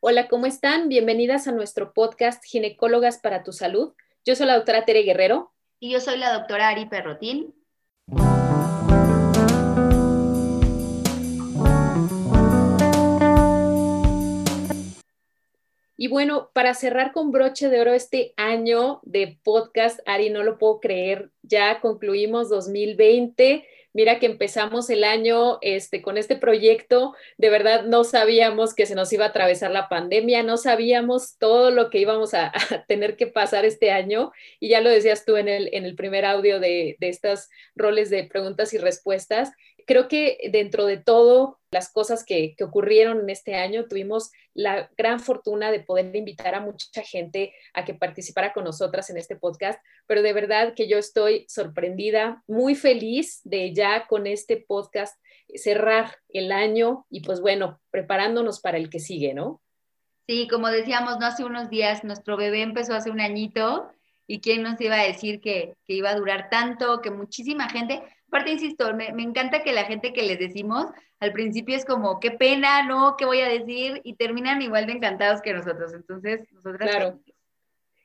Hola, ¿cómo están? Bienvenidas a nuestro podcast Ginecólogas para tu Salud. Yo soy la doctora Tere Guerrero. Y yo soy la doctora Ari Perrotín. Y bueno, para cerrar con broche de oro este año de podcast, Ari, no lo puedo creer, ya concluimos 2020 mira que empezamos el año este, con este proyecto, de verdad no sabíamos que se nos iba a atravesar la pandemia, no sabíamos todo lo que íbamos a, tener que pasar este año y ya lo decías tú en el, en el primer audio de, de estos roles de preguntas y respuestas creo que dentro de todo las cosas que, ocurrieron en este año, tuvimos la gran fortuna de poder invitar a mucha gente a que participara con nosotras en este podcast, pero de verdad que yo estoy sorprendida, muy feliz de ya con este podcast cerrar el año y pues bueno, preparándonos para el que sigue, ¿no? Sí, como decíamos, no hace unos días, nuestro bebé empezó hace un añito y quién nos iba a decir que, que iba a durar tanto, que muchísima gente, Aparte, insisto, me, encanta que la gente que les decimos al principio es como, qué pena, ¿no? ¿Qué voy a decir? Y terminan igual de encantados que nosotros. Entonces, nosotras... Claro.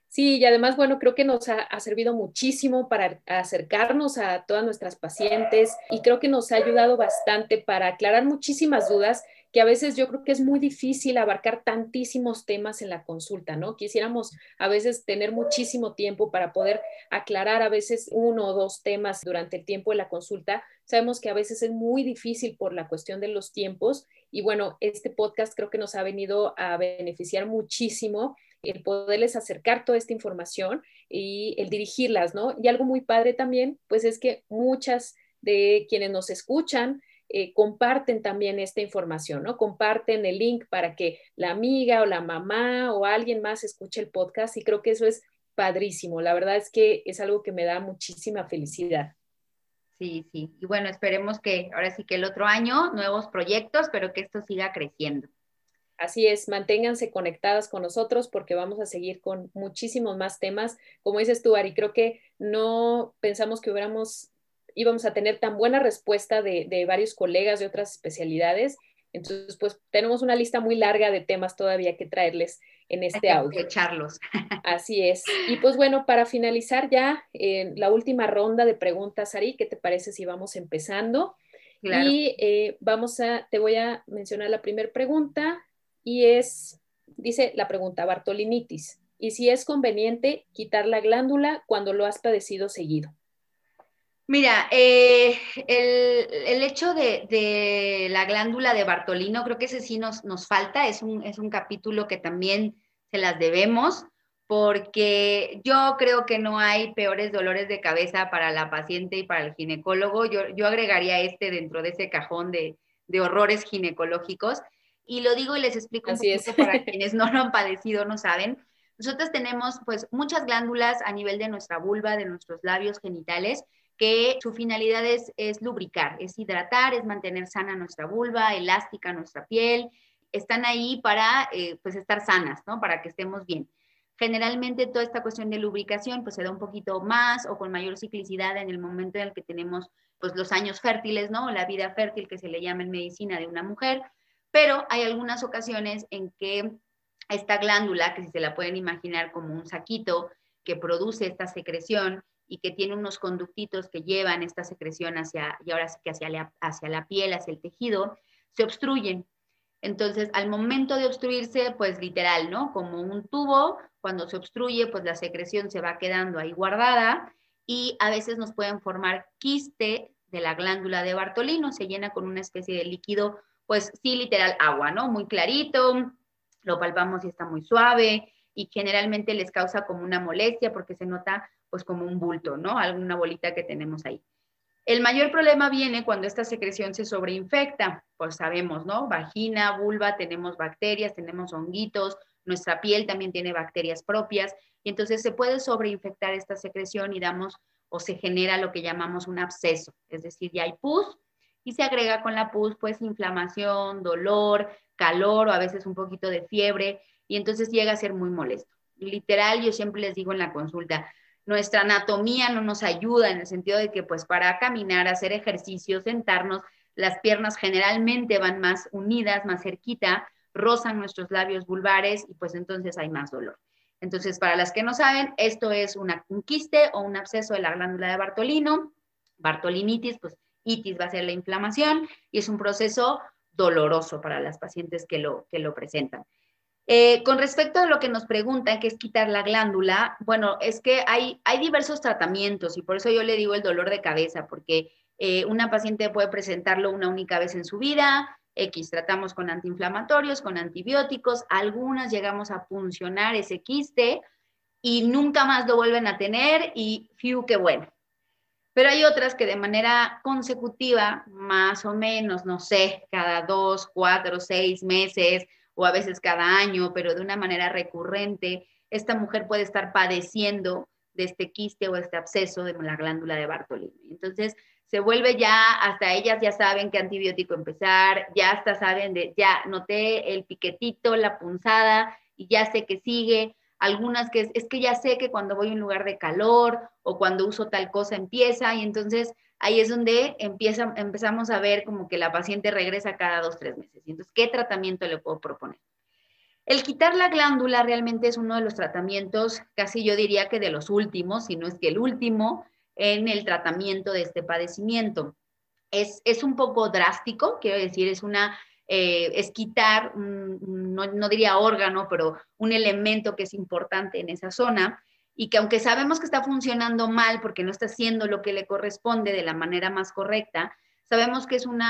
Sí, y además, bueno, creo que nos ha, servido muchísimo para acercarnos a todas nuestras pacientes y creo que nos ha ayudado bastante para aclarar muchísimas dudas que a veces yo creo que es muy difícil abarcar tantísimos temas en la consulta, ¿no? Quisiéramos a veces tener muchísimo tiempo para poder aclarar a veces uno o dos temas durante el tiempo de la consulta. Sabemos que a veces es muy difícil por la cuestión de los tiempos y bueno, este podcast creo que nos ha venido a beneficiar muchísimo el poderles acercar toda esta información y el dirigirlas, ¿no? Y algo muy padre también, pues es que muchas de quienes nos escuchan, eh, comparten también esta información, ¿no? Comparten el link para que la amiga o la mamá o alguien más escuche el podcast y creo que eso es padrísimo. La verdad es que es algo que me da muchísima felicidad. Sí, sí. Y bueno, esperemos que ahora sí que el otro año, nuevos proyectos, pero que esto siga creciendo. Así es, manténganse conectadas con nosotros porque vamos a seguir con muchísimos más temas. Como dices tú, Ari, creo que no pensamos que hubiéramos íbamos a tener tan buena respuesta de, varios colegas de otras especialidades. Entonces, pues tenemos una lista muy larga de temas todavía que traerles en este audio. Echarlos. Así es. Y pues bueno, para finalizar ya en la última ronda de preguntas, Ari, ¿qué te parece si vamos empezando? Y eh, vamos a, te voy a mencionar la primera pregunta y es, dice la pregunta, Bartolinitis. ¿Y si es conveniente quitar la glándula cuando lo has padecido seguido? Mira, eh, el, hecho de, la glándula de Bartolino, creo que ese sí nos, nos falta, es un, es un capítulo que también se las debemos, porque yo creo que no hay peores dolores de cabeza para la paciente y para el ginecólogo. Yo, yo agregaría este dentro de ese cajón de, de horrores ginecológicos. Y lo digo y les explico un poquito para quienes no lo han padecido, no saben. Nosotros tenemos pues muchas glándulas a nivel de nuestra vulva, de nuestros labios genitales, que su finalidad es, lubricar, es hidratar, es mantener sana nuestra vulva, elástica nuestra piel, están ahí para eh, pues estar sanas, ¿no? Para que estemos bien. Generalmente toda esta cuestión de lubricación pues se da un poquito más o con mayor ciclicidad en el momento en el que tenemos pues los años fértiles, ¿no? La vida fértil que se le llama en medicina de una mujer, pero hay algunas ocasiones en que esta glándula, que si se la pueden imaginar como un saquito que produce esta secreción, y que tiene unos conductitos que llevan esta secreción hacia, y ahora sí que hacia la, hacia la piel, hacia el tejido, se obstruyen. Entonces, al momento de obstruirse, pues literal, ¿no? Como un tubo, cuando se obstruye, pues la secreción se va quedando ahí guardada y a veces nos pueden formar quiste de la glándula de Bartolino, se llena con una especie de líquido, pues sí, literal agua, ¿no? Muy clarito, lo palpamos y está muy suave y generalmente les causa como una molestia porque se nota pues como un bulto, ¿no? Alguna bolita que tenemos ahí. El mayor problema viene cuando esta secreción se sobreinfecta, pues sabemos, ¿no? Vagina, vulva, tenemos bacterias, tenemos honguitos, nuestra piel también tiene bacterias propias, y entonces se puede sobreinfectar esta secreción y damos o se genera lo que llamamos un absceso, es decir, ya hay pus y se agrega con la pus pues inflamación, dolor, calor o a veces un poquito de fiebre y entonces llega a ser muy molesto. Literal, yo siempre les digo en la consulta, nuestra anatomía no nos ayuda en el sentido de que pues para caminar, hacer ejercicio, sentarnos, las piernas generalmente van más unidas, más cerquita, rozan nuestros labios vulvares y pues entonces hay más dolor. Entonces, para las que no saben, esto es una, un quiste o un absceso de la glándula de Bartolino. Bartolinitis, pues itis va a ser la inflamación y es un proceso doloroso para las pacientes que lo, que lo presentan. Eh, con respecto a lo que nos preguntan, que es quitar la glándula, bueno, es que hay, hay diversos tratamientos y por eso yo le digo el dolor de cabeza, porque eh, una paciente puede presentarlo una única vez en su vida, X, tratamos con antiinflamatorios, con antibióticos, algunas llegamos a funcionar ese quiste y nunca más lo vuelven a tener y fiu, qué bueno. Pero hay otras que de manera consecutiva, más o menos, no sé, cada dos, cuatro, seis meses o a veces cada año, pero de una manera recurrente, esta mujer puede estar padeciendo de este quiste o este absceso de la glándula de Bartolini. Entonces, se vuelve ya, hasta ellas ya saben qué antibiótico empezar, ya hasta saben de, ya noté el piquetito, la punzada y ya sé que sigue. Algunas que es, es que ya sé que cuando voy a un lugar de calor o cuando uso tal cosa empieza y entonces ahí es donde empieza, empezamos a ver como que la paciente regresa cada dos, tres meses. Entonces, ¿qué tratamiento le puedo proponer? El quitar la glándula realmente es uno de los tratamientos, casi yo diría que de los últimos, si no es que el último, en el tratamiento de este padecimiento. Es, es un poco drástico, quiero decir, es una, eh, es quitar, no, no, diría órgano, pero un elemento que es importante en esa zona y que aunque sabemos que está funcionando mal porque no está haciendo lo que le corresponde de la manera más correcta, sabemos que es un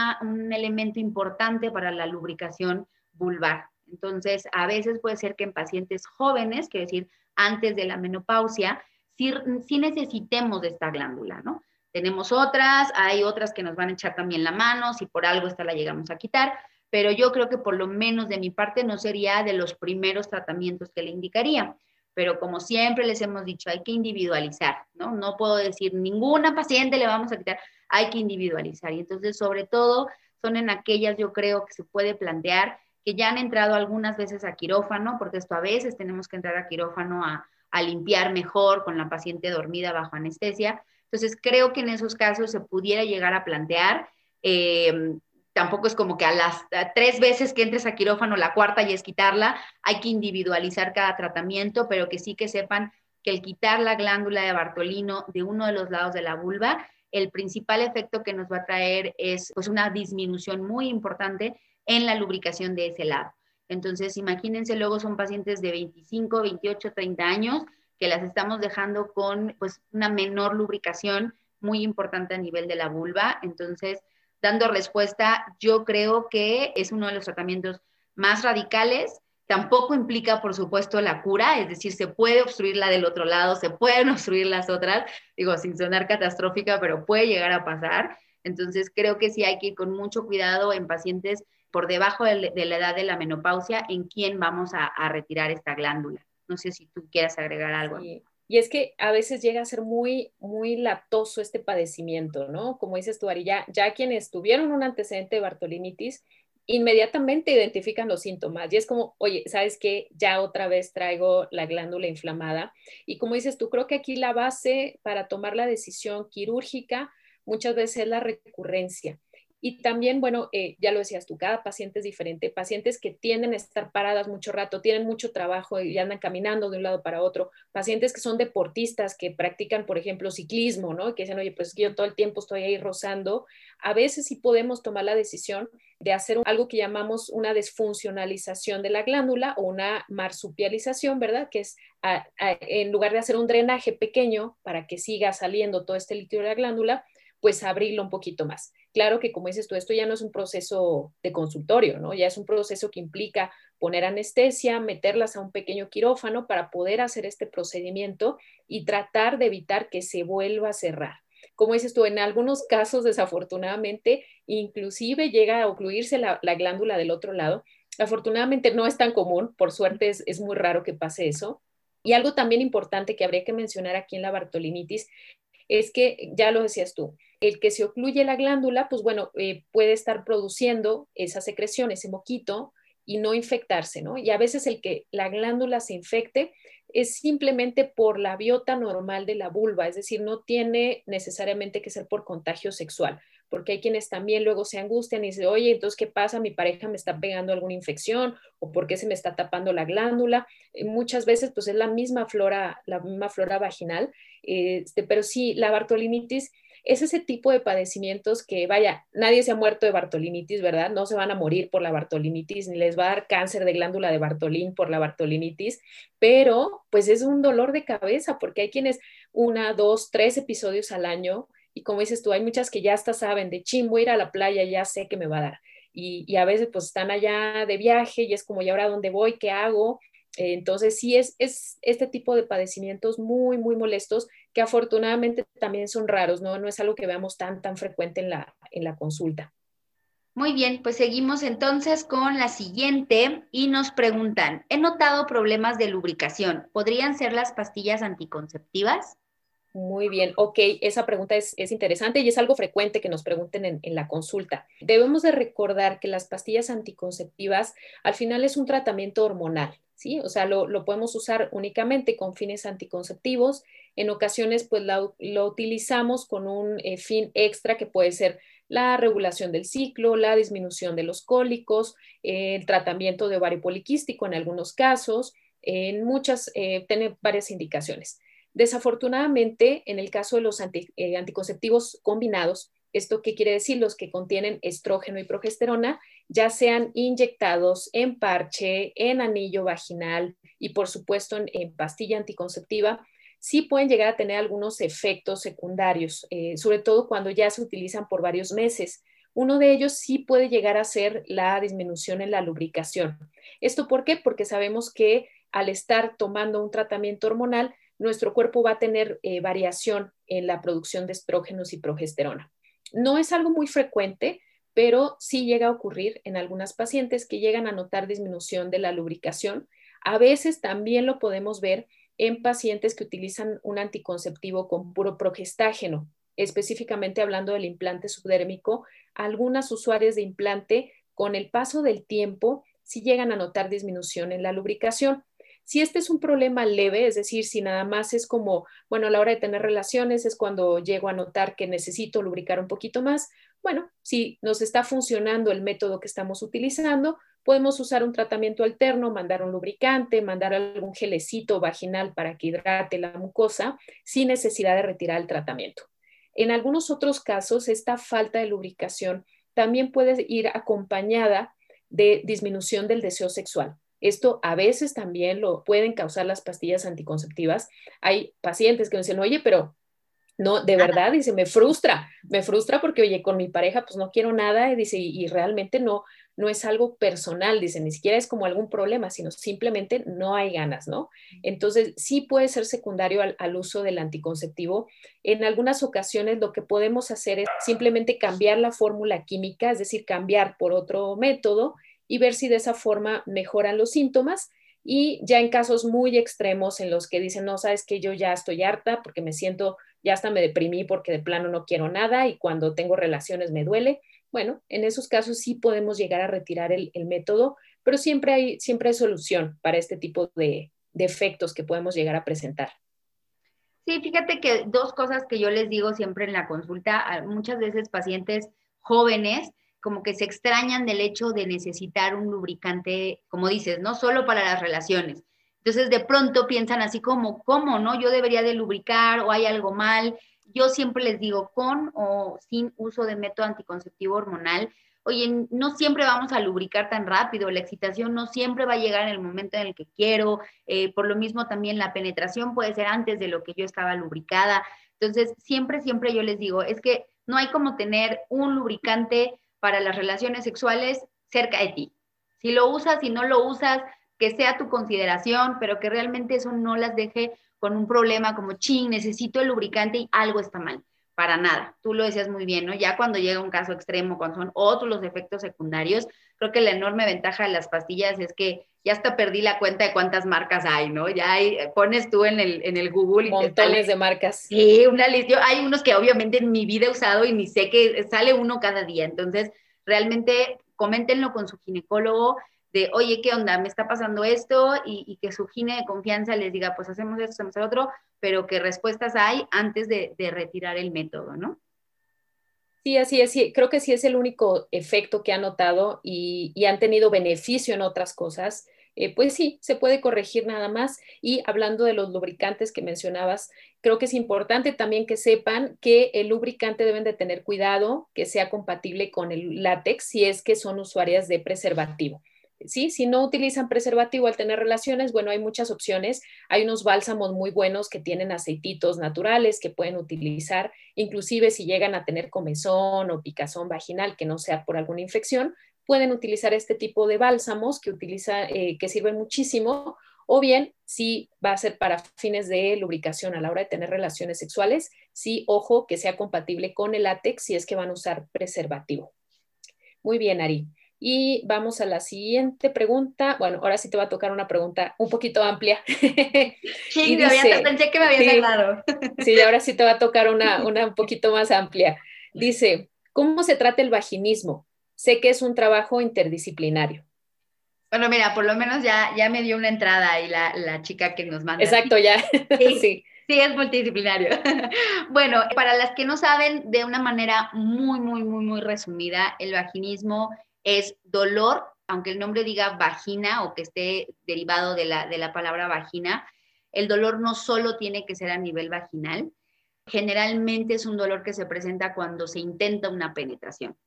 elemento importante para la lubricación vulvar. Entonces, a veces puede ser que en pacientes jóvenes, quiero decir, antes de la menopausia, sí, necesitemos de esta glándula, ¿no? Tenemos otras, hay otras que nos van a echar también la mano, si por algo esta la llegamos a quitar, pero yo creo que por lo menos de mi parte no sería de los primeros tratamientos que le indicaría. Pero como siempre les hemos dicho, hay que individualizar, ¿no? No puedo decir ninguna paciente le vamos a quitar, hay que individualizar. Y entonces, sobre todo, son en aquellas, yo creo que se puede plantear que ya han entrado algunas veces a quirófano, porque esto a veces tenemos que entrar a quirófano a, limpiar mejor con la paciente dormida bajo anestesia. Entonces, creo que en esos casos se pudiera llegar a plantear, eh, tampoco es como que a las tres veces que entres a quirófano, la cuarta y es quitarla, hay que individualizar cada tratamiento, pero que sí que sepan que el quitar la glándula de Bartolino de uno de los lados de la vulva, el principal efecto que nos va a traer es pues una disminución muy importante en la lubricación de ese lado. Entonces, imagínense, luego son pacientes de 25, 28, 30 años que las estamos dejando con pues una menor lubricación muy importante a nivel de la vulva. Entonces, dando respuesta, yo creo que es uno de los tratamientos más radicales. Tampoco implica, por supuesto, la cura, es decir, se puede obstruir la del otro lado, se pueden obstruir las otras, digo, sin sonar catastrófica, pero puede llegar a pasar. Entonces, creo que sí hay que ir con mucho cuidado en pacientes por debajo de, la edad de la menopausia en quién vamos a, retirar esta glándula. No sé si tú quieras agregar algo. Y es que a veces llega a ser muy, muy latoso este padecimiento, ¿no? Como dices tú, Ari, ya, ya quienes tuvieron un antecedente de Bartolinitis, inmediatamente identifican los síntomas y es como, oye, ¿sabes qué? Ya otra vez traigo la glándula inflamada. Y como dices tú, creo que aquí la base para tomar la decisión quirúrgica muchas veces es la recurrencia. Y también, bueno, eh, ya lo decías tú, cada paciente es diferente. Pacientes que tienden a estar paradas mucho rato, tienen mucho trabajo y andan caminando de un lado para otro. Pacientes que son deportistas, que practican, por ejemplo, ciclismo, ¿no? Que dicen, oye, pues yo todo el tiempo estoy ahí rozando. A veces sí podemos tomar la decisión de hacer algo que llamamos una desfuncionalización de la glándula o una marsupialización, ¿verdad? Que es en lugar de hacer un drenaje pequeño para que siga saliendo todo este líquido de la glándula, pues abrirlo un poquito más. Claro que como dices tú, esto ya no es un proceso de consultorio, ¿no? Ya es un proceso que implica poner anestesia, meterlas a un pequeño quirófano para poder hacer este procedimiento y tratar de evitar que se vuelva a cerrar. Como dices tú, en algunos casos, desafortunadamente, inclusive llega a ocluirse la, glándula del otro lado. Afortunadamente no es tan común, por suerte es, es muy raro que pase eso. Y algo también importante que habría que mencionar aquí en la Bartolinitis es que, ya lo decías tú, el que se ocluye la glándula, pues bueno, eh, puede estar produciendo esa secreción, ese moquito, y no infectarse, ¿no? Y a veces el que la glándula se infecte es simplemente por la biota normal de la vulva, es decir, no tiene necesariamente que ser por contagio sexual. porque hay quienes también luego se angustian y dicen, oye, entonces, ¿qué pasa? Mi pareja me está pegando alguna infección o por qué se me está tapando la glándula. Eh, muchas veces, pues es la misma flora, la misma flora vaginal, este, pero sí, la bartolinitis es ese tipo de padecimientos que, vaya, nadie se ha muerto de bartolinitis, ¿verdad? No se van a morir por la bartolinitis, ni les va a dar cáncer de glándula de Bartolín por la bartolinitis, pero pues es un dolor de cabeza porque hay quienes una, dos, tres episodios al año y como dices tú, hay muchas que ya hasta saben de ching, voy a ir a la playa, ya sé que me va a dar. Y, a veces pues están allá de viaje y es como, ¿y ahora dónde voy? ¿Qué hago? entonces, sí es, es este tipo de padecimientos muy, muy molestos que afortunadamente también son raros, ¿no? No es algo que veamos tan, tan frecuente en la, en la consulta. Muy bien, pues seguimos entonces con la siguiente y nos preguntan, he notado problemas de lubricación, ¿podrían ser las pastillas anticonceptivas? Muy bien, ok, esa pregunta es, interesante y es algo frecuente que nos pregunten en, en, la consulta. Debemos de recordar que las pastillas anticonceptivas al final es un tratamiento hormonal, ¿sí? O sea, lo, lo podemos usar únicamente con fines anticonceptivos. En ocasiones, pues lo, lo utilizamos con un eh, fin extra que puede ser la regulación del ciclo, la disminución de los cólicos, el tratamiento de ovario poliquístico en algunos casos, en muchas, eh, tiene varias indicaciones. Desafortunadamente, en el caso de los eh, anticonceptivos combinados, ¿esto qué quiere decir? Los que contienen estrógeno y progesterona, ya sean inyectados en parche, en anillo vaginal y por supuesto en, pastilla anticonceptiva, sí pueden llegar a tener algunos efectos secundarios, eh, sobre todo cuando ya se utilizan por varios meses. Uno de ellos sí puede llegar a ser la disminución en la lubricación. ¿Esto por qué? Porque sabemos que al estar tomando un tratamiento hormonal, nuestro cuerpo va a tener eh, variación en la producción de estrógenos y progesterona. No es algo muy frecuente, pero sí llega a ocurrir en algunas pacientes que llegan a notar disminución de la lubricación. A veces también lo podemos ver en pacientes que utilizan un anticonceptivo con puro progestágeno, específicamente hablando del implante subdérmico. Algunas usuarias de implante, con el paso del tiempo, sí llegan a notar disminución en la lubricación. Si este es un problema leve, es decir, si nada más es como, bueno, a la hora de tener relaciones es cuando llego a notar que necesito lubricar un poquito más, bueno, si nos está funcionando el método que estamos utilizando, podemos usar un tratamiento alterno, mandar un lubricante, mandar algún gelecito vaginal para que hidrate la mucosa sin necesidad de retirar el tratamiento. En algunos otros casos, esta falta de lubricación también puede ir acompañada de disminución del deseo sexual. Esto a veces también lo pueden causar las pastillas anticonceptivas. Hay pacientes que me dicen, oye, pero no, de verdad, dice, me frustra, me frustra porque, oye, con mi pareja, pues no quiero nada, y dice, y, realmente no, no es algo personal, dice, ni siquiera es como algún problema, sino simplemente no hay ganas, ¿no? Entonces, sí puede ser secundario al, al uso del anticonceptivo. En algunas ocasiones lo que podemos hacer es simplemente cambiar la fórmula química, es decir, cambiar por otro método y ver si de esa forma mejoran los síntomas. Y ya en casos muy extremos en los que dicen, no, sabes que yo ya estoy harta porque me siento, ya hasta me deprimí porque de plano no quiero nada y cuando tengo relaciones me duele. Bueno, en esos casos sí podemos llegar a retirar el, método, pero siempre hay, siempre hay solución para este tipo de, de efectos que podemos llegar a presentar. Sí, fíjate que dos cosas que yo les digo siempre en la consulta, muchas veces pacientes jóvenes como que se extrañan del hecho de necesitar un lubricante, como dices, no solo para las relaciones. Entonces de pronto piensan así como, ¿cómo no? Yo debería de lubricar o hay algo mal. Yo siempre les digo, con o sin uso de método anticonceptivo hormonal, oye, no siempre vamos a lubricar tan rápido, la excitación no siempre va a llegar en el momento en el que quiero, eh, por lo mismo también la penetración puede ser antes de lo que yo estaba lubricada. Entonces, siempre, siempre yo les digo, es que no hay como tener un lubricante para las relaciones sexuales cerca de ti. Si lo usas, si no lo usas, que sea tu consideración, pero que realmente eso no las deje con un problema como, ching, necesito el lubricante y algo está mal. Para nada. Tú lo decías muy bien, ¿no? Ya cuando llega un caso extremo, cuando son otros los efectos secundarios, creo que la enorme ventaja de las pastillas es que ya hasta perdí la cuenta de cuántas marcas hay, ¿no? Ya hay, pones tú en el, en el Google. Y Montones de marcas. Sí, una lista. Hay unos que obviamente en mi vida he usado y ni sé que sale uno cada día. Entonces, realmente coméntenlo con su ginecólogo de, oye, ¿qué onda? Me está pasando esto y, que su gine de confianza les diga, pues hacemos esto, hacemos el otro, pero qué respuestas hay antes de, de retirar el método, ¿no? Sí, así es. Creo que sí es el único efecto que han notado y, y han tenido beneficio en otras cosas. Eh, pues sí, se puede corregir nada más. Y hablando de los lubricantes que mencionabas, creo que es importante también que sepan que el lubricante deben de tener cuidado, que sea compatible con el látex si es que son usuarias de preservativo. ¿Sí? Si no utilizan preservativo al tener relaciones, bueno, hay muchas opciones. Hay unos bálsamos muy buenos que tienen aceititos naturales que pueden utilizar, inclusive si llegan a tener comezón o picazón vaginal que no sea por alguna infección, pueden utilizar este tipo de bálsamos que, utiliza, eh, que sirven muchísimo, o bien si va a ser para fines de lubricación a la hora de tener relaciones sexuales, sí, ojo, que sea compatible con el látex si es que van a usar preservativo. Muy bien, Ari. Y vamos a la siguiente pregunta. Bueno, ahora sí te va a tocar una pregunta un poquito amplia. Sí, dice, pensé que me había sí, sí, ahora sí te va a tocar una, una un poquito más amplia. Dice, ¿cómo se trata el vaginismo? sé que es un trabajo interdisciplinario. Bueno, mira, por lo menos ya, ya me dio una entrada ahí la, la chica que nos manda. Exacto, ya. Sí, sí. sí es multidisciplinario. bueno, para las que no saben, de una manera muy, muy, muy, muy resumida, el vaginismo es dolor, aunque el nombre diga vagina o que esté derivado de la, de la palabra vagina, el dolor no solo tiene que ser a nivel vaginal, generalmente es un dolor que se presenta cuando se intenta una penetración.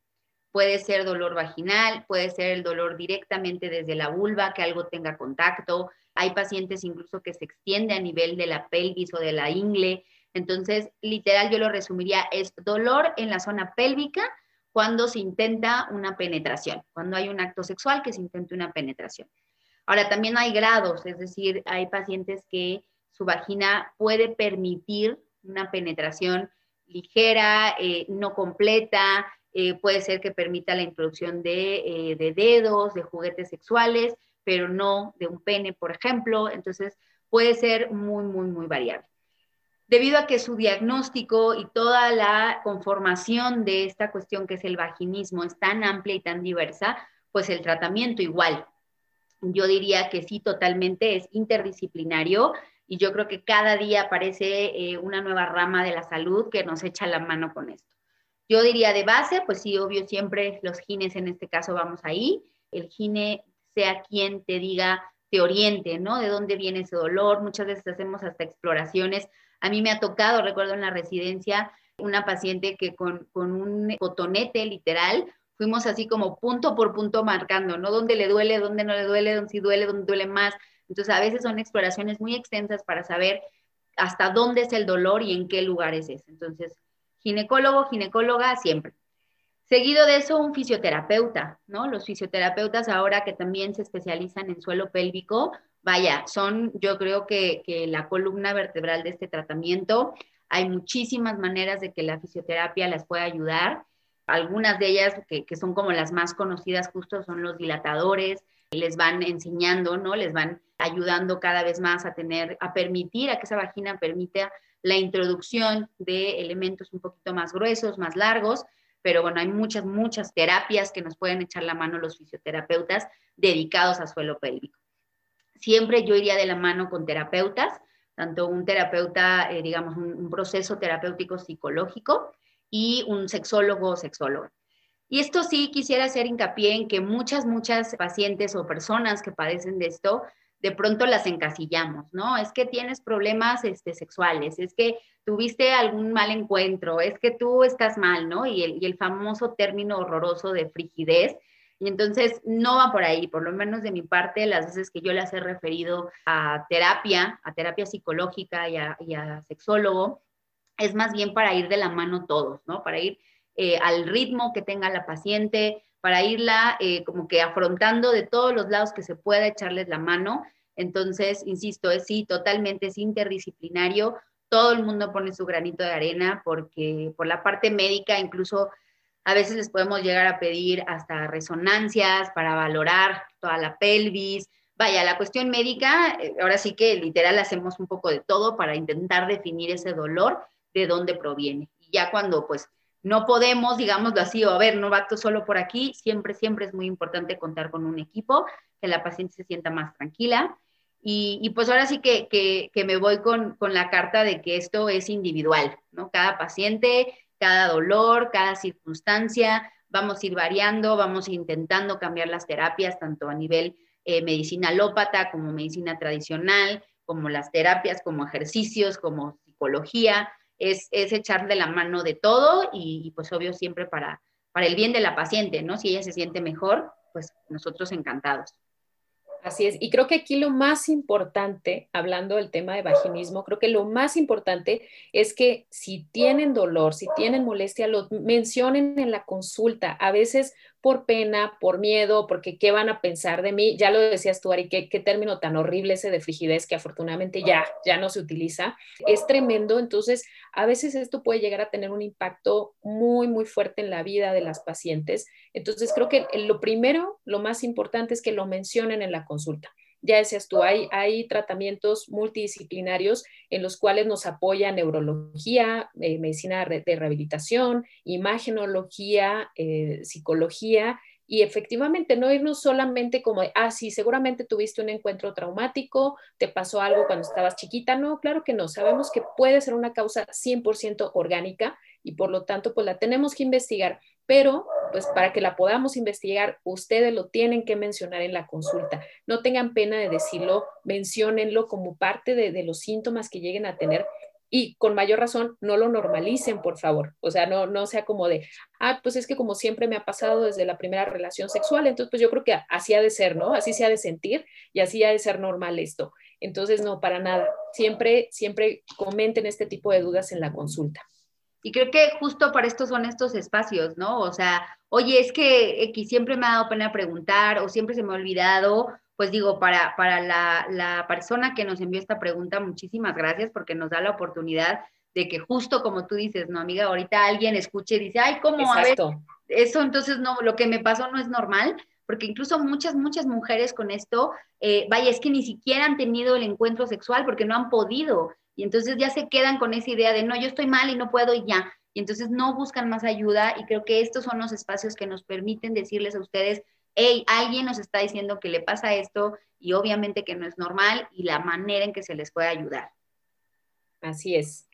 Puede ser dolor vaginal, puede ser el dolor directamente desde la vulva, que algo tenga contacto. Hay pacientes incluso que se extiende a nivel de la pelvis o de la ingle. Entonces, literal, yo lo resumiría, es dolor en la zona pélvica cuando se intenta una penetración, cuando hay un acto sexual que se intenta una penetración. Ahora, también hay grados, es decir, hay pacientes que su vagina puede permitir una penetración ligera, eh, no completa, eh, puede ser que permita la introducción eh, de, dedos, de juguetes sexuales, pero no de un pene, por ejemplo. Entonces, puede ser muy, muy, muy variable. Debido a que su diagnóstico y toda la conformación de esta cuestión que es el vaginismo es tan amplia y tan diversa, pues el tratamiento igual. Yo diría que sí, totalmente es interdisciplinario y yo creo que cada día aparece eh, una nueva rama de la salud que nos echa la mano con esto. Yo diría de base, pues sí, obvio, siempre los gines en este caso vamos ahí. El gine sea quien te diga, te oriente, ¿no? De dónde viene ese dolor. Muchas veces hacemos hasta exploraciones. A mí me ha tocado, recuerdo en la residencia, una paciente que con, con un cotonete literal, fuimos así como punto por punto marcando, ¿no? Dónde le duele, dónde no le duele, dónde sí duele, dónde duele más. Entonces, a veces son exploraciones muy extensas para saber hasta dónde es el dolor y en qué lugares es. Entonces, ginecólogo, ginecóloga, siempre. Seguido de eso, un fisioterapeuta, ¿no? Los fisioterapeutas ahora que también se especializan en suelo pélvico, vaya, son yo creo que, la columna vertebral de este tratamiento. Hay muchísimas maneras de que la fisioterapia las pueda ayudar. Algunas de ellas que, que son como las más conocidas justo son los dilatadores, les van enseñando, ¿no? Les van ayudando cada vez más a tener, a permitir, a que esa vagina permita la introducción de elementos un poquito más gruesos, más largos, pero bueno, hay muchas, muchas terapias que nos pueden echar la mano los fisioterapeutas dedicados a suelo pélvico. Siempre yo iría de la mano con terapeutas, tanto un terapeuta, eh, digamos, un, proceso terapéutico psicológico y un sexólogo o sexóloga. Y esto sí quisiera hacer hincapié en que muchas, muchas pacientes o personas que padecen de esto de pronto las encasillamos, ¿no? Es que tienes problemas este, sexuales, es que tuviste algún mal encuentro, es que tú estás mal, ¿no? Y el, y el famoso término horroroso de frigidez. Y entonces no va por ahí, por lo menos de mi parte, las veces que yo las he referido a terapia, a terapia psicológica y a, sexólogo, es más bien para ir de la mano todos, ¿no? Para ir eh, al ritmo que tenga la paciente, para irla eh, como que afrontando de todos los lados que se pueda echarles la mano. Entonces, insisto, es sí, totalmente es interdisciplinario. Todo el mundo pone su granito de arena porque por la parte médica incluso a veces les podemos llegar a pedir hasta resonancias para valorar toda la pelvis. Vaya, la cuestión médica, eh, ahora sí que literal hacemos un poco de todo para intentar definir ese dolor, de dónde proviene. Y ya cuando pues no podemos, digámoslo así, o a ver, no va solo por aquí, siempre, siempre es muy importante contar con un equipo, que la paciente se sienta más tranquila. Y, pues ahora sí que, me voy con, la carta de que esto es individual, ¿no? Cada paciente cada dolor, cada circunstancia, vamos a ir variando, vamos intentando cambiar las terapias, tanto a nivel eh, medicina alópata como medicina tradicional, como las terapias, como ejercicios, como psicología, es, es echar de la mano de todo y, pues obvio siempre para, para el bien de la paciente, ¿no? Si ella se siente mejor, pues nosotros encantados. Así es, y creo que aquí lo más importante, hablando del tema de vaginismo, creo que lo más importante es que si tienen dolor, si tienen molestia, lo mencionen en la consulta. A veces por pena, por miedo, porque qué van a pensar de mí. Ya lo decías tú, Ari, qué, qué término tan horrible ese de frigidez que afortunadamente ya, ya no se utiliza. Es tremendo, entonces a veces esto puede llegar a tener un impacto muy, muy fuerte en la vida de las pacientes. Entonces creo que lo primero, lo más importante es que lo mencionen en la consulta ya decías tú, hay, tratamientos multidisciplinarios en los cuales nos apoya neurología, eh, medicina de rehabilitación, imagenología, eh, psicología, y efectivamente no irnos solamente como, ah, sí, seguramente tuviste un encuentro traumático, te pasó algo cuando estabas chiquita. No, claro que no. Sabemos que puede ser una causa 100% orgánica y por lo tanto, pues la tenemos que investigar pero pues para que la podamos investigar, ustedes lo tienen que mencionar en la consulta. No tengan pena de decirlo, menciónenlo como parte de, los síntomas que lleguen a tener y con mayor razón no lo normalicen, por favor. O sea, no, no sea como de, ah, pues es que como siempre me ha pasado desde la primera relación sexual, entonces pues yo creo que así ha de ser, ¿no? Así se ha de sentir y así ha de ser normal esto. Entonces, no, para nada. Siempre, siempre comenten este tipo de dudas en la consulta. Y creo que justo para esto son estos espacios, ¿no? O sea, oye, es que X siempre me ha dado pena preguntar o siempre se me ha olvidado. Pues digo, para, para la, la persona que nos envió esta pregunta, muchísimas gracias porque nos da la oportunidad de que justo como tú dices, no, amiga, ahorita alguien escuche y dice, ay, ¿cómo? A ver, eso entonces no, lo que me pasó no es normal, porque incluso muchas, muchas mujeres con esto, eh, vaya, es que ni siquiera han tenido el encuentro sexual porque no han podido. Y entonces ya se quedan con esa idea de, no, yo estoy mal y no puedo y ya. Y entonces no buscan más ayuda y creo que estos son los espacios que nos permiten decirles a ustedes, hey, alguien nos está diciendo que le pasa esto y obviamente que no es normal y la manera en que se les puede ayudar. Así es.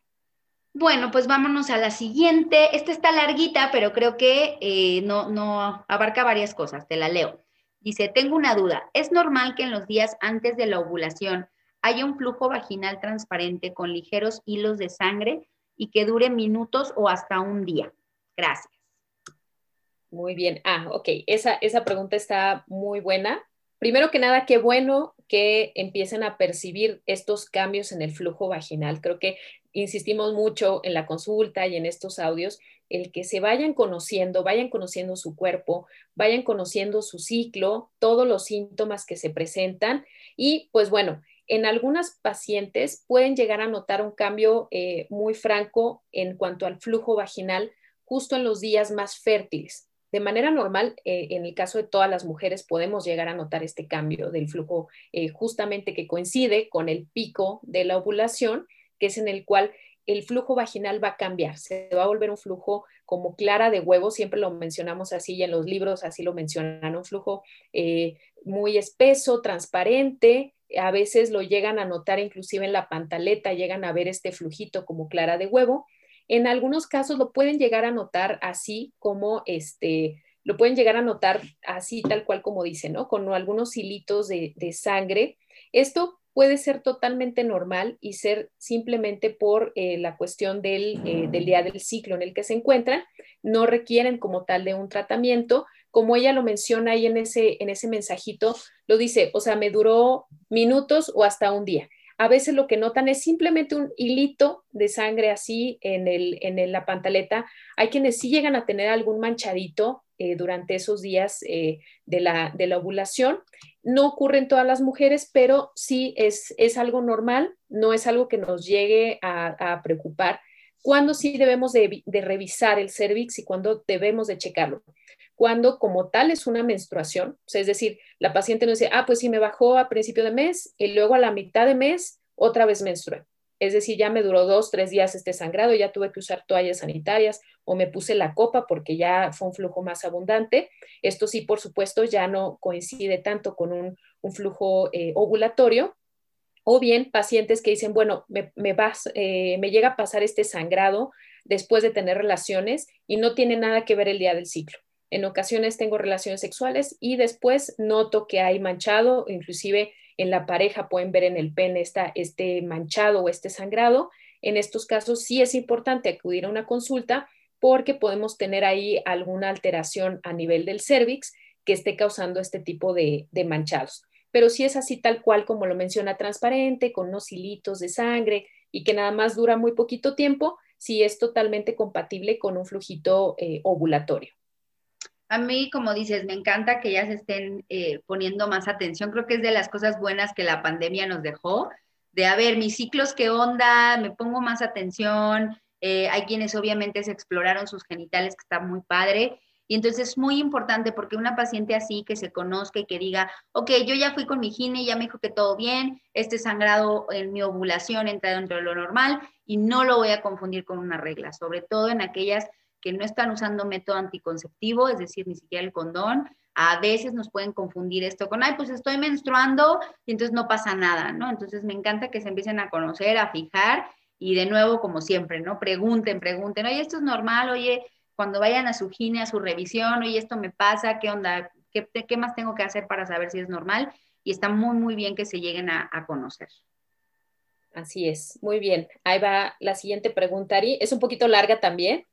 Bueno, pues vámonos a la siguiente. Esta está larguita, pero creo que eh, no, no abarca varias cosas. Te la leo. Dice, tengo una duda. ¿Es normal que en los días antes de la ovulación haya un flujo vaginal transparente con ligeros hilos de sangre y que dure minutos o hasta un día. Gracias. Muy bien. Ah, ok. Esa, esa pregunta está muy buena. Primero que nada, qué bueno que empiecen a percibir estos cambios en el flujo vaginal. Creo que insistimos mucho en la consulta y en estos audios, el que se vayan conociendo, vayan conociendo su cuerpo, vayan conociendo su ciclo, todos los síntomas que se presentan y pues bueno, en algunas pacientes pueden llegar a notar un cambio eh, muy franco en cuanto al flujo vaginal justo en los días más fértiles. De manera normal, eh, en el caso de todas las mujeres, podemos llegar a notar este cambio del flujo eh, justamente que coincide con el pico de la ovulación, que es en el cual el flujo vaginal va a cambiar, se va a volver un flujo como clara de huevo, siempre lo mencionamos así y en los libros así lo mencionan, un flujo muy espeso, transparente, a veces lo llegan a notar inclusive en la pantaleta, llegan a ver este flujito como clara de huevo. En algunos casos lo pueden llegar a notar así como este, lo pueden llegar a notar así tal cual como dice, ¿no? Con algunos hilitos de, sangre. Esto puede ser totalmente normal y ser simplemente por eh, la cuestión eh, del, día del ciclo en el que se encuentran. No requieren como tal de un tratamiento, como ella lo menciona ahí en ese, en ese mensajito, lo dice, o sea, me duró minutos o hasta un día. A veces lo que notan es simplemente un hilito de sangre así en, el, en la pantaleta. Hay quienes sí llegan a tener algún manchadito eh, durante esos días eh, de, la, de, la, ovulación. No ocurre en todas las mujeres, pero sí es, es algo normal, no es algo que nos llegue a, preocupar. ¿Cuándo sí debemos de, de revisar el cervix y cuándo debemos de checarlo? Cuando como tal es una menstruación, es decir, la paciente no dice, ah, pues sí me bajó a principio de mes y luego a la mitad de mes otra vez menstrué. Es decir, ya me duró dos, tres días este sangrado, ya tuve que usar toallas sanitarias o me puse la copa porque ya fue un flujo más abundante. Esto sí, por supuesto, ya no coincide tanto con un, flujo eh, ovulatorio. O bien pacientes que dicen, bueno, me, vas, eh, me llega a pasar este sangrado después de tener relaciones y no tiene nada que ver el día del ciclo. En ocasiones tengo relaciones sexuales y después noto que hay manchado, inclusive en la pareja pueden ver en el pene este manchado o este sangrado. En estos casos sí es importante acudir a una consulta porque podemos tener ahí alguna alteración a nivel del cervix que esté causando este tipo de, de manchados. Pero si es así tal cual como lo menciona, transparente, con unos hilitos de sangre y que nada más dura muy poquito tiempo, sí es totalmente compatible con un flujito eh, ovulatorio. A mí, como dices, me encanta que ya se estén eh, poniendo más atención. Creo que es de las cosas buenas que la pandemia nos dejó, de a ver, mis ciclos, qué onda, me pongo más atención. Eh, hay quienes obviamente se exploraron sus genitales, que está muy padre. Y entonces es muy importante porque una paciente así que se conozca y que diga, ok, yo ya fui con mi gine, ya me dijo que todo bien, este sangrado en mi ovulación entra dentro de lo normal y no lo voy a confundir con una regla, sobre todo en aquellas que no están usando método anticonceptivo, es decir, ni siquiera el condón, a veces nos pueden confundir esto con, ay, pues estoy menstruando y entonces no pasa nada, ¿no? Entonces me encanta que se empiecen a conocer, a fijar y de nuevo, como siempre, ¿no? Pregunten, pregunten, oye, esto es normal, oye, cuando vayan a su gine, a su revisión, oye, esto me pasa, ¿qué onda? ¿Qué, qué más tengo que hacer para saber si es normal? Y está muy, muy bien que se lleguen a, a conocer. Así es, muy bien. Ahí va la siguiente pregunta, Ari. Es un poquito larga también,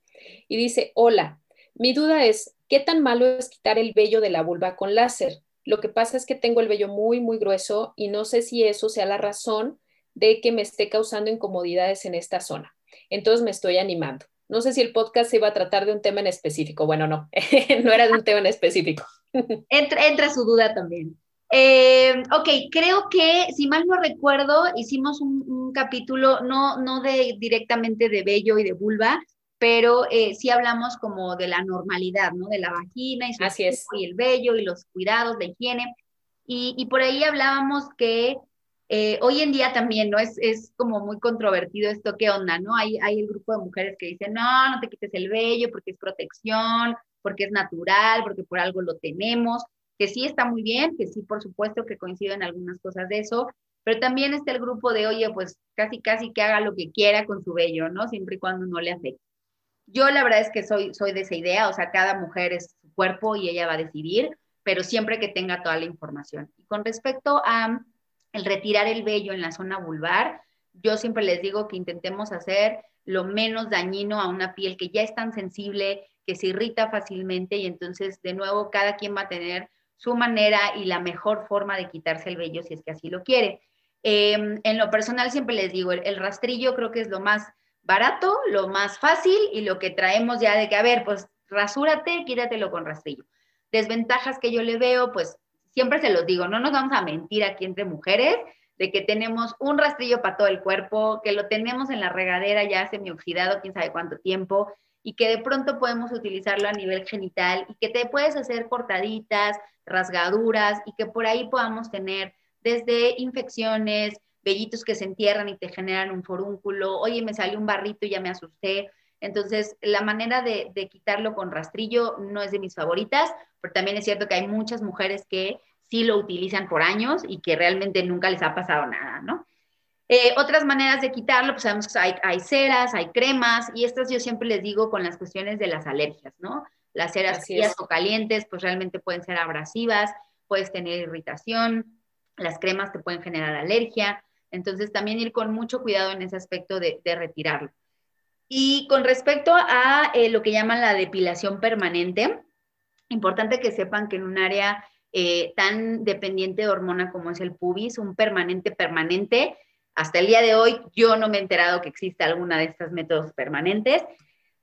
y dice, hola, mi duda es, ¿qué tan malo es quitar el vello de la vulva con láser? Lo que pasa es que tengo el vello muy, muy grueso y no sé si eso sea la razón de que me esté causando incomodidades en esta zona. Entonces me estoy animando. No sé si el podcast se iba a tratar de un tema en específico. Bueno, no, no era de un tema en específico. entra, entra su duda también. Eh, ok, creo que, si mal no recuerdo, hicimos un, un, capítulo, no, no de directamente de vello y de vulva, pero eh, sí hablamos como de la normalidad, ¿no? De la vagina y, su Así es. y el vello y los cuidados, de higiene. Y, y por ahí hablábamos que eh, hoy en día también, ¿no? Es, es como muy controvertido esto, ¿qué onda, no? Hay, hay el grupo de mujeres que dicen, no, no te quites el vello porque es protección, porque es natural, porque por algo lo tenemos, que sí está muy bien, que sí, por supuesto que coinciden algunas cosas de eso, pero también está el grupo de, oye, pues casi, casi que haga lo que quiera con su vello, ¿no? Siempre y cuando no le afecte. Yo la verdad es que soy, soy de esa idea, o sea, cada mujer es su cuerpo y ella va a decidir, pero siempre que tenga toda la información. Y con respecto a el retirar el vello en la zona vulvar, yo siempre les digo que intentemos hacer lo menos dañino a una piel que ya es tan sensible, que se irrita fácilmente y entonces de nuevo cada quien va a tener su manera y la mejor forma de quitarse el vello si es que así lo quiere. Eh, en lo personal siempre les digo, el, el, rastrillo creo que es lo más barato, lo más fácil y lo que traemos ya de que, a ver, pues rasúrate, quítatelo con rastrillo. Desventajas que yo le veo, pues siempre se los digo, no nos vamos a mentir aquí entre mujeres de que tenemos un rastrillo para todo el cuerpo, que lo tenemos en la regadera ya semioxidado, quién sabe cuánto tiempo, y que de pronto podemos utilizarlo a nivel genital y que te puedes hacer cortaditas, rasgaduras y que por ahí podamos tener desde infecciones, vellitos que se entierran y te generan un forúnculo, oye, me salió un barrito y ya me asusté. Entonces, la manera de, de, quitarlo con rastrillo no es de mis favoritas, pero también es cierto que hay muchas mujeres que sí lo utilizan por años y que realmente nunca les ha pasado nada, ¿no? Eh, otras maneras de quitarlo, pues sabemos que hay, hay, ceras, hay cremas, y estas yo siempre les digo con las cuestiones de las alergias, ¿no? Las ceras frías o calientes, pues realmente pueden ser abrasivas, puedes tener irritación, las cremas te pueden generar alergia, entonces, también ir con mucho cuidado en ese aspecto de, de retirarlo. Y con respecto a eh, lo que llaman la depilación permanente, importante que sepan que en un área eh, tan dependiente de hormona como es el pubis, un permanente permanente, hasta el día de hoy yo no me he enterado que exista alguna de estas métodos permanentes.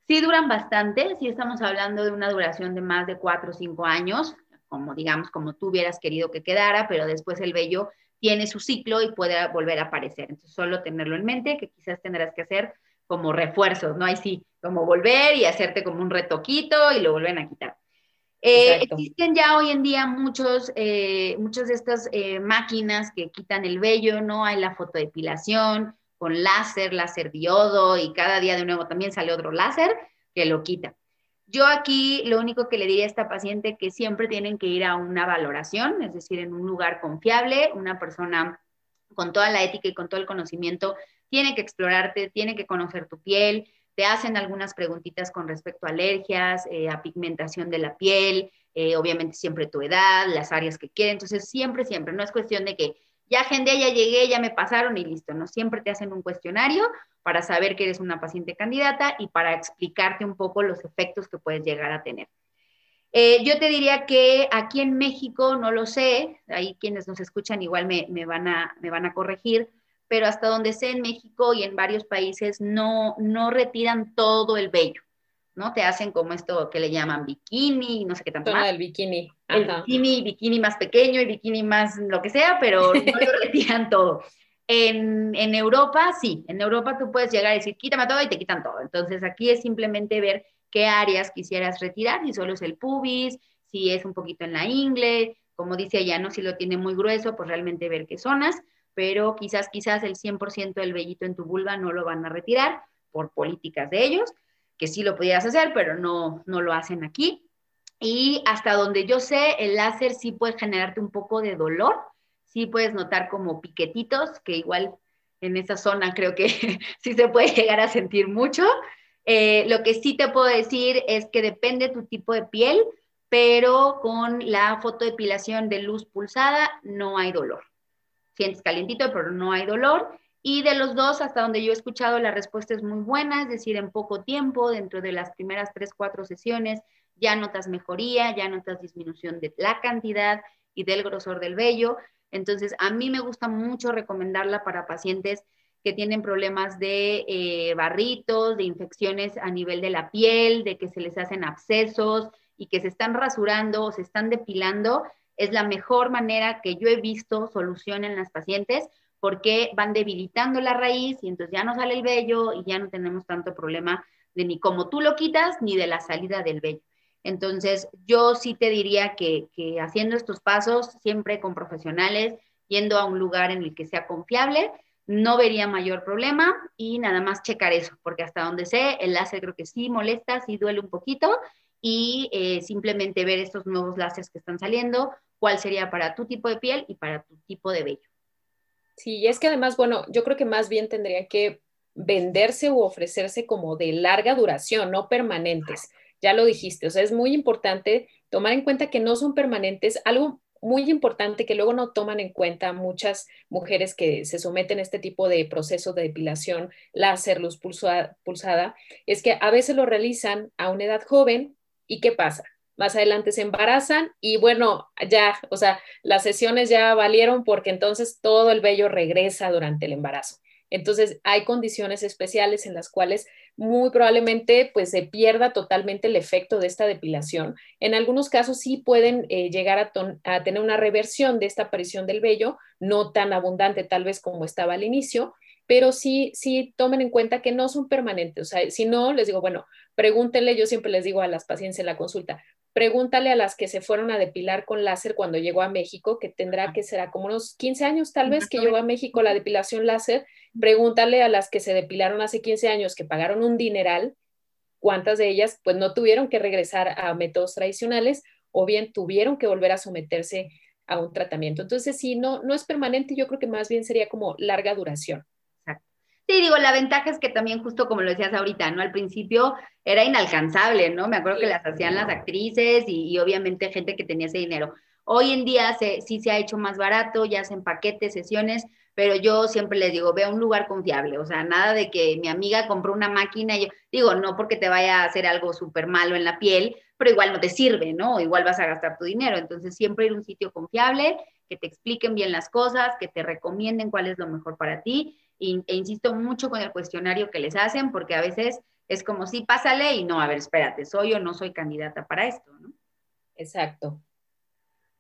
Sí duran bastante, sí estamos hablando de una duración de más de cuatro o cinco años, como digamos, como tú hubieras querido que quedara, pero después el vello tiene su ciclo y puede volver a aparecer. Entonces, solo tenerlo en mente, que quizás tendrás que hacer como refuerzos, ¿no? Ahí sí, como volver y hacerte como un retoquito y lo vuelven a quitar. Eh, existen ya hoy en día muchos, eh, muchas de estas eh, máquinas que quitan el vello, ¿no? Hay la fotodepilación con láser, láser diodo y cada día de nuevo también sale otro láser que lo quita. Yo aquí lo único que le diría a esta paciente que siempre tienen que ir a una valoración, es decir, en un lugar confiable, una persona con toda la ética y con todo el conocimiento tiene que explorarte, tiene que conocer tu piel, te hacen algunas preguntitas con respecto a alergias, eh, a pigmentación de la piel, eh, obviamente siempre tu edad, las áreas que quieren. Entonces, siempre, siempre, no es cuestión de que ya agendé, ya llegué, ya me pasaron y listo, ¿no? Siempre te hacen un cuestionario para saber que eres una paciente candidata y para explicarte un poco los efectos que puedes llegar a tener. Eh, yo te diría que aquí en México, no lo sé, ahí quienes nos escuchan igual me, van, a, me van a corregir, pero hasta donde sé en México y en varios países no, no retiran todo el vello, ¿no? Te hacen como esto que le llaman bikini, no sé qué tanto más. el bikini. El bikini, bikini más pequeño y bikini más lo que sea, pero no lo retiran todo. En, en, Europa, sí, en Europa tú puedes llegar a decir, quítame todo y te quitan todo. Entonces aquí es simplemente ver qué áreas quisieras retirar, si solo es el pubis, si es un poquito en la ingle, como dice ella, ¿no? Si lo tiene muy grueso, pues realmente ver qué zonas, pero quizás, quizás el 100% del vellito en tu vulva no lo van a retirar por políticas de ellos, que sí lo pudieras hacer, pero no, no lo hacen aquí. Y hasta donde yo sé, el láser sí puede generarte un poco de dolor, sí puedes notar como piquetitos, que igual en esa zona creo que sí se puede llegar a sentir mucho, eh, lo que sí te puedo decir es que depende tu tipo de piel, pero con la fotodepilación de luz pulsada no hay dolor. Sientes calientito, pero no hay dolor. Y de los dos, hasta donde yo he escuchado, la respuesta es muy buena, es decir, en poco tiempo, dentro de las primeras tres, cuatro sesiones, ya notas mejoría, ya notas disminución de la cantidad y del grosor del vello. Entonces, a mí me gusta mucho recomendarla para pacientes que tienen problemas de eh, barritos, de infecciones a nivel de la piel, de que se les hacen abscesos y que se están rasurando o se están depilando, es la mejor manera que yo he visto solución en las pacientes porque van debilitando la raíz y entonces ya no sale el vello y ya no tenemos tanto problema de ni cómo tú lo quitas ni de la salida del vello. Entonces, yo sí te diría que, que haciendo estos pasos, siempre con profesionales, yendo a un lugar en el que sea confiable, no vería mayor problema y nada más checar eso, porque hasta donde sé, el láser creo que sí molesta, sí duele un poquito y eh, simplemente ver estos nuevos láseres que están saliendo, cuál sería para tu tipo de piel y para tu tipo de vello. Sí, y es que además, bueno, yo creo que más bien tendría que venderse u ofrecerse como de larga duración, no permanentes. Ya lo dijiste, o sea, es muy importante tomar en cuenta que no son permanentes. Algo muy importante que luego no toman en cuenta muchas mujeres que se someten a este tipo de proceso de depilación láser, luz pulsada, es que a veces lo realizan a una edad joven y ¿qué pasa? Más adelante se embarazan y bueno, ya, o sea, las sesiones ya valieron porque entonces todo el vello regresa durante el embarazo. Entonces, hay condiciones especiales en las cuales muy probablemente pues se pierda totalmente el efecto de esta depilación. En algunos casos sí pueden eh, llegar a, tener una reversión de esta aparición del vello, no tan abundante tal vez como estaba al inicio, pero sí, sí tomen en cuenta que no son permanentes. O sea, si no, les digo, bueno, pregúntenle, yo siempre les digo a las pacientes en la consulta, pregúntale a las que se fueron a depilar con láser cuando llegó a México, que tendrá que ser como unos 15 años tal vez que llegó a México la depilación láser, pregúntale a las que se depilaron hace 15 años, que pagaron un dineral, cuántas de ellas pues no tuvieron que regresar a métodos tradicionales o bien tuvieron que volver a someterse a un tratamiento. Entonces, si no, no es permanente, yo creo que más bien sería como larga duración. Sí, digo, la ventaja es que también, justo como lo decías ahorita, ¿no? Al principio era inalcanzable, ¿no? Me acuerdo que las hacían las actrices y, obviamente gente que tenía ese dinero. Hoy en día sí se ha hecho más barato, ya hacen paquetes, sesiones, pero yo siempre les digo, ve a un lugar confiable, o sea, nada de que mi amiga compró una máquina, y yo digo, no porque te vaya a hacer algo súper malo en la piel, pero igual no te sirve, ¿no? Igual vas a gastar tu dinero, entonces siempre ir a un sitio confiable, que te expliquen bien las cosas, que te recomienden cuál es lo mejor para ti e insisto mucho con el cuestionario que les hacen, porque a veces es como, sí, pásale y no, a ver, espérate, soy o no soy candidata para esto, ¿no? Exacto.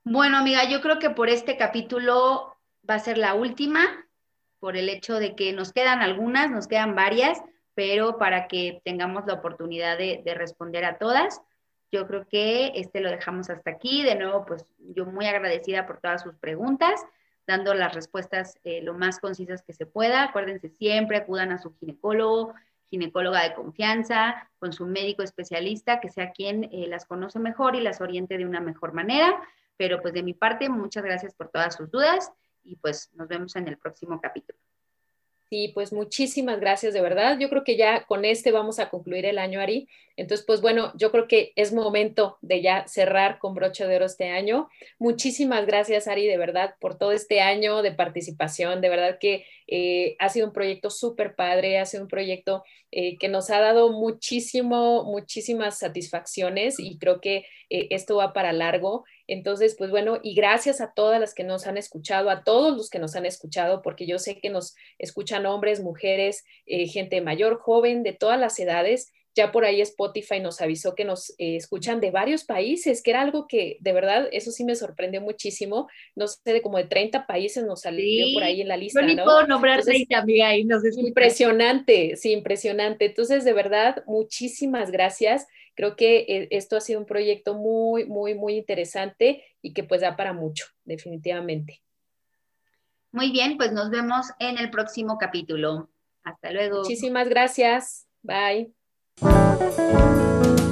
Bueno, amiga, yo creo que por este capítulo va a ser la última, por el hecho de que nos quedan algunas, nos quedan varias, pero para que tengamos la oportunidad de, de responder a todas, yo creo que este lo dejamos hasta aquí. De nuevo, pues yo muy agradecida por todas sus preguntas dando las respuestas eh, lo más concisas que se pueda. Acuérdense siempre, acudan a su ginecólogo, ginecóloga de confianza, con su médico especialista, que sea quien eh, las conoce mejor y las oriente de una mejor manera. Pero pues de mi parte, muchas gracias por todas sus dudas y pues nos vemos en el próximo capítulo. Sí, pues muchísimas gracias, de verdad. Yo creo que ya con este vamos a concluir el año, Ari. Entonces, pues bueno, yo creo que es momento de ya cerrar con broche de oro este año. Muchísimas gracias, Ari, de verdad, por todo este año de participación. De verdad que eh, ha sido un proyecto súper padre, ha sido un proyecto eh, que nos ha dado muchísimo, muchísimas satisfacciones y creo que eh, esto va para largo. Entonces, pues bueno, y gracias a todas las que nos han escuchado, a todos los que nos han escuchado, porque yo sé que nos escuchan hombres, mujeres, eh, gente mayor, joven, de todas las edades. Ya por ahí Spotify nos avisó que nos eh, escuchan de varios países, que era algo que de verdad, eso sí me sorprendió muchísimo. No sé, de como de 30 países nos salió por ahí en la lista. Yo ni puedo nombrar 30, amiga, y nos Impresionante, sí, impresionante. Entonces, de verdad, muchísimas gracias. Creo que eh, esto ha sido un proyecto muy, muy, muy interesante y que pues da para mucho, definitivamente. Muy bien, pues nos vemos en el próximo capítulo. Hasta luego. Muchísimas gracias. Bye. Thank you.